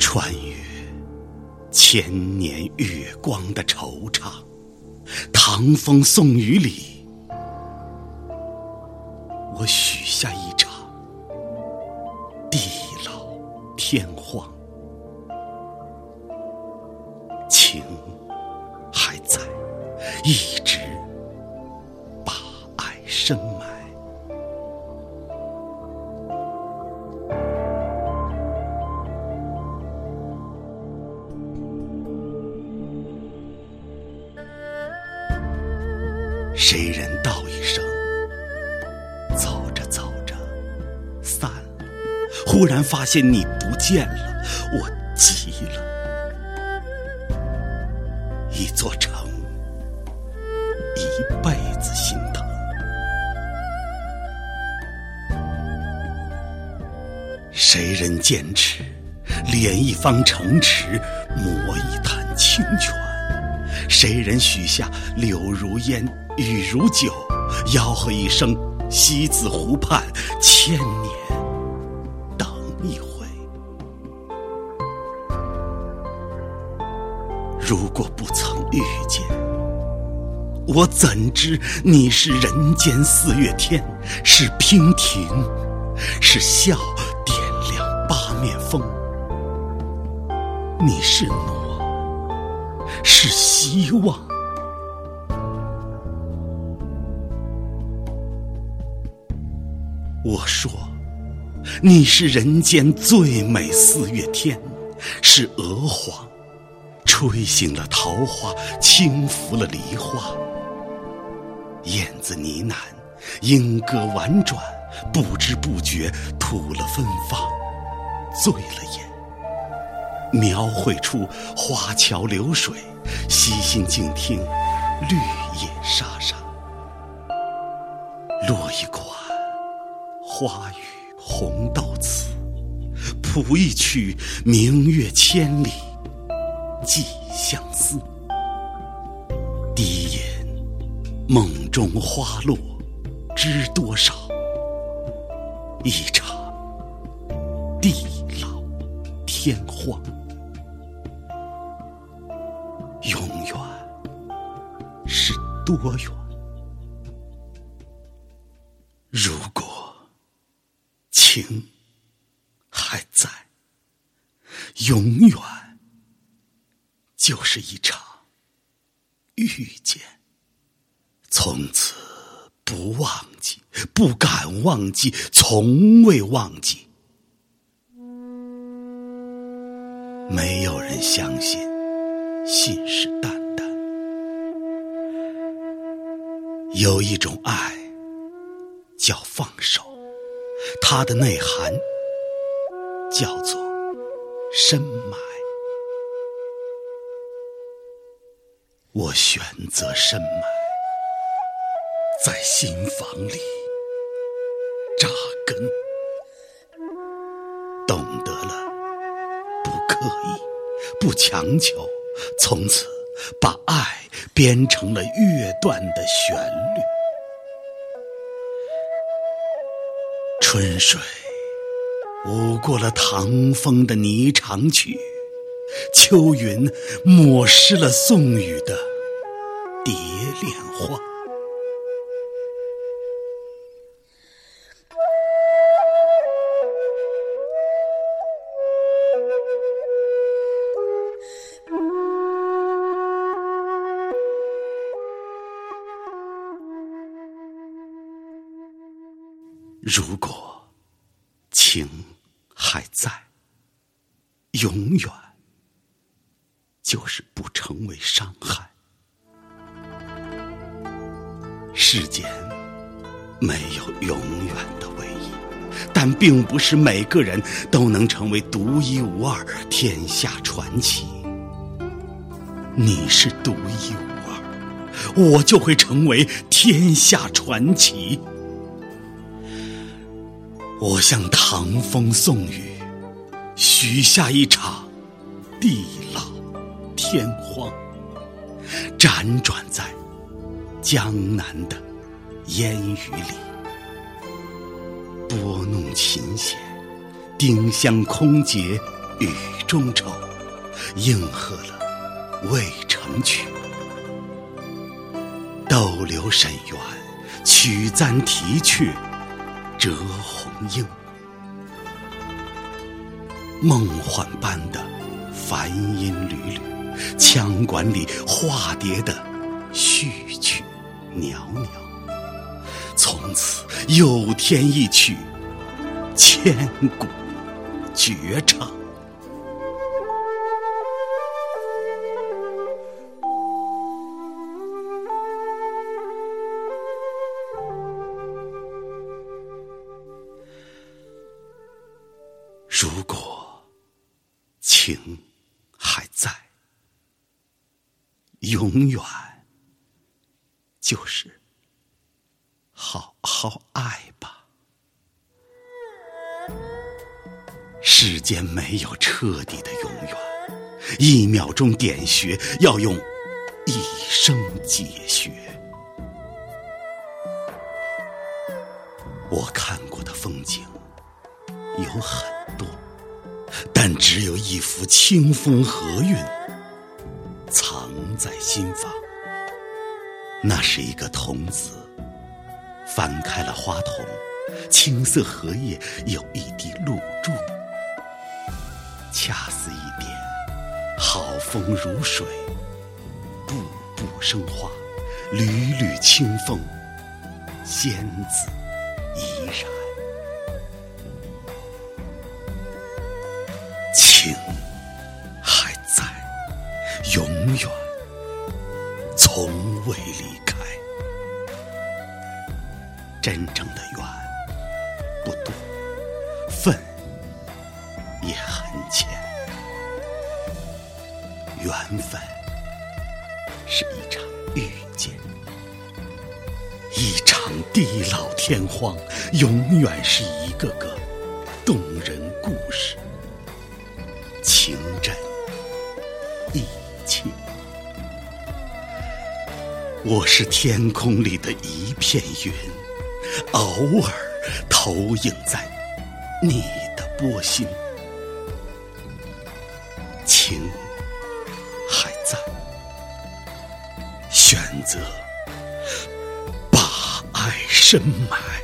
穿越千年月光的惆怅，唐风宋雨里，我许下一场地老天荒，情还在，一直谁人道一声，走着走着散了，忽然发现你不见了，我急了。一座城，一辈子心疼。谁人坚持，炼一方城池，磨一坛清泉？谁人许下柳如烟，雨如酒，吆喝一声西子湖畔，千年等一回。如果不曾遇见，我怎知你是人间四月天，是娉婷，是笑点亮八面风。你是诺，是希望。我说，你是人间最美四月天，是娥皇，吹醒了桃花，轻拂了梨花。燕子呢喃，莺歌婉转，不知不觉吐了芬芳，醉了眼。描绘出花桥流水，悉心静听绿叶沙沙。落一款花雨红豆词，谱一曲明月千里寄相思。低吟梦中花落知多少？一场地老天荒。多远？如果情还在，永远就是一场遇见。从此不忘记，不敢忘记，从未忘记。没有人相信。信誓旦有一种爱叫放手，它的内涵叫做深埋。我选择深埋，在心房里扎根，懂得了不刻意，不强求。从此，把爱编成了乐段的旋律。春水舞过了唐风的霓裳曲，秋云抹湿了宋雨的蝶恋花。如果情还在，永远就是不成为伤害。世间没有永远的唯一，但并不是每个人都能成为独一无二、天下传奇。你是独一无二，我就会成为天下传奇。我向唐风宋雨许下一场地老天荒，辗转在江南的烟雨里，拨弄琴弦，丁香空结雨。中愁，应和了渭城曲。逗留沈园，曲簪啼雀，折红缨。梦幻般的梵音缕缕，腔管里化蝶的序曲袅袅。从此又添一曲千古绝唱。如果情还在，永远就是好好爱吧。世间没有彻底的永远，一秒钟点穴要用一生解穴。我看过的风景有很。有一幅清风和韵藏在心房。那是一个童子翻开了花筒，青色荷叶有一滴露珠，恰似一点好风如水，步步生花，缕缕清风，仙子怡然。永远从未离开。真正的缘不多，份也很浅。缘分是一场遇见，一场地老天荒，永远是一个个动人故事。情真我是天空里的一片云，偶尔投影在你的波心。情还在，选择把爱深埋。